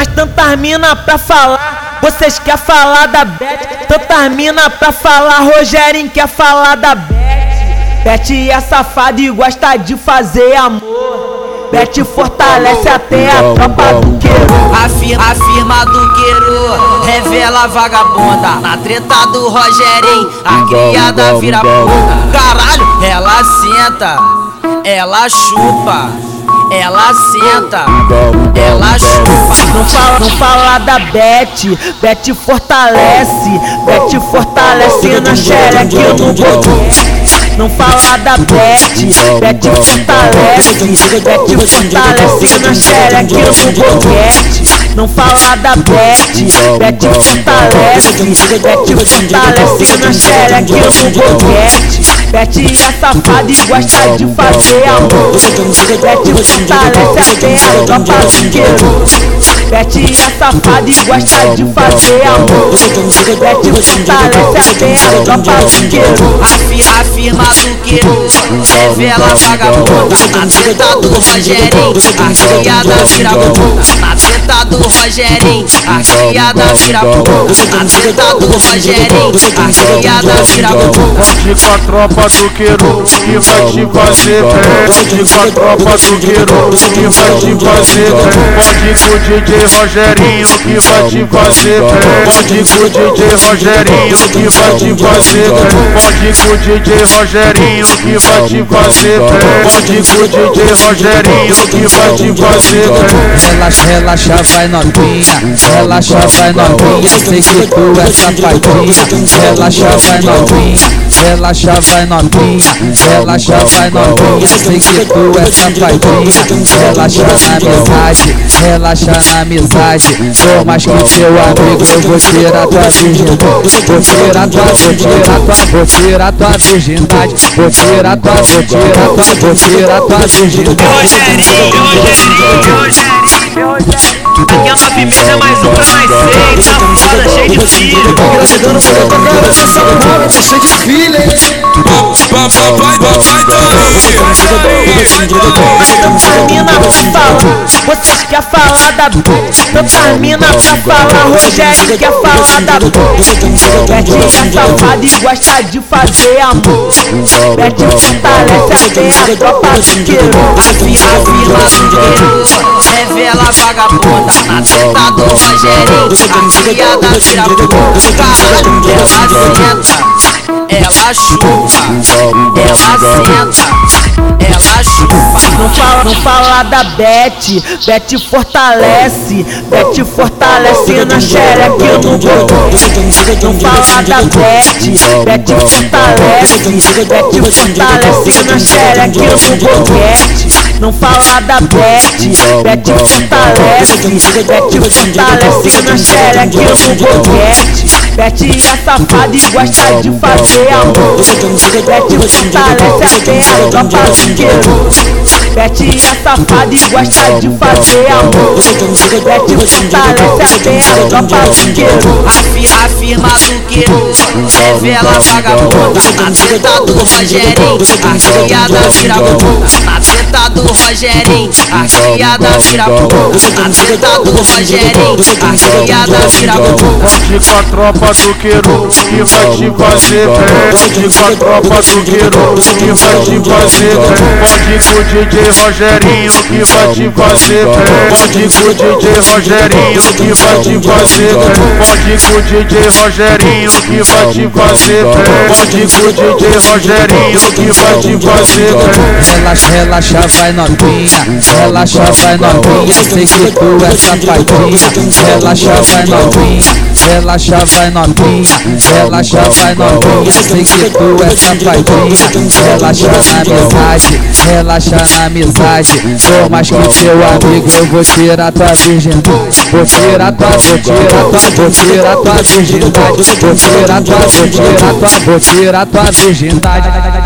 mas tantas mina pra falar. Vocês quer falar da Beth? Tantas mina pra falar. Rogerinho quer falar da Beth. Beth é safada e gosta de fazer amor. Beth fortalece até a tropa do queiro. Afirma, afirma do queiro, revela vagabunda. Na treta do Rogerinho, a criada vira puta. Caralho, ela senta, ela chupa ela senta, ela chupa. Não fala, não fala da Beth, Beth fortalece, Beth fortalece na xereca no boquete. Não fala da Beth, Beth fortalece, Beth fortalece na xereca no boquete. Não fala da Beth, Beth fortalece, Beth fortalece na xereca no boquete. Beth é safada e gosta de fazer amor. Beth fortalece até a tropa do queiro. Beth é safada e gosta de fazer amor. Beth fortalece até a tropa do queiro. Afirma, afirma do queiro, revela a vagabunda. Na treta do Rogerinho, a criada vira puta. Na treta do Rogerinho, a criada vira puta. Na treta do Rogerinho, a criada vira puta. Pode com a tropa do queiro, que vai te fazer bem. Pode com a tropa do queiro, que vai te fazer bem. Pode com o DJ Rogerinho, que vai te fazer bem. Pode com o DJ Rogerinho, que vai te fazer bem. Pode com o DJ Rogerinho, que vai te fazer bem. Pode com o DJ Rogerinho, que vai te fazer bem. Relaxa, relaxa, vai novinha. Relaxa, vai novinha. Sei que tu é safadinha. Relaxa, vai novinha. Relaxa, vai novinha. Relaxa, vai novinha. Sei que tu é safadinha. Relaxa na amizade. Relaxa na amizade. Sou mais que teu amigo. Eu vou tirar tua virgindade. Vou tirar tua, vou tirar tua, vou tirar tua virgindade. Vou tirar tua, vou tirar tua, vou tirar tua virgindade. Rogerinho, Rogerinho, Rogerinho. Aqui é nove meses, é mais um pra mais seis. Tá de filho. Chegando mina pra falar, vocês quer falar da Tanta mina pra falar, Rogério quer falar da Beth é safada e gosta de fazer amor Beth fortalece até a tropa do queiro Afirma, afirma do queiro, revela vagabunda. Na treta do Rogerinho, a criada vira puta. Ela senta, ela chupa, ela senta, ela chupa. Não fala, não da Beth, Beth fortalece, Beth fortalece na xereca no boquete. Não fala da Beth, Beth fortalece, Beth fortalece na xereca no boquete. Não fala da Beth, Beth fortalece, Beth fortalece na xereca no boquete. Beth é safada e gosta de fazer amor. Beth fortalece até a tropa do queiro. É safada e gosta de fazer amor. Beth fortalece a tropa do queiro. Afirma, afirma do queiro, revela a vagabunda. Na treta do Rogerinho, a criada vira puta. Rogerinho, a criada vira. Na treta do Rogerinho, a criada vira puta. Pode com a tropa do queiro, que vai te fazer bem. Pode com a tropa do queiro, que vai te fazer bem. Pode com o DJ Rogerinho, que vai te fazer bem. Pode com o DJ Rogerinho, que vai te fazer bem. Pode com o DJ Rogerinho, que vai te fazer bem. Pode com o DJ Rogerinho, que vai te fazer bem. Relaxa, relaxa, vai novinha. Relaxa, vai novinha. Sei que tu é safadinha. Relaxa, vai novinha. Relaxa, vai novinha. Relaxa, vai novinha. Sei que tu é safadinha. Relaxa na amizade. Relaxa na amizade. Sou mais que teu amigo. Eu vou tirar tua virgindade. Vou tirar tua, vou tirar tua, vou tirar tua virgindade. Vou tirar tua, vou tirar tua, vou tirar tua virgindade.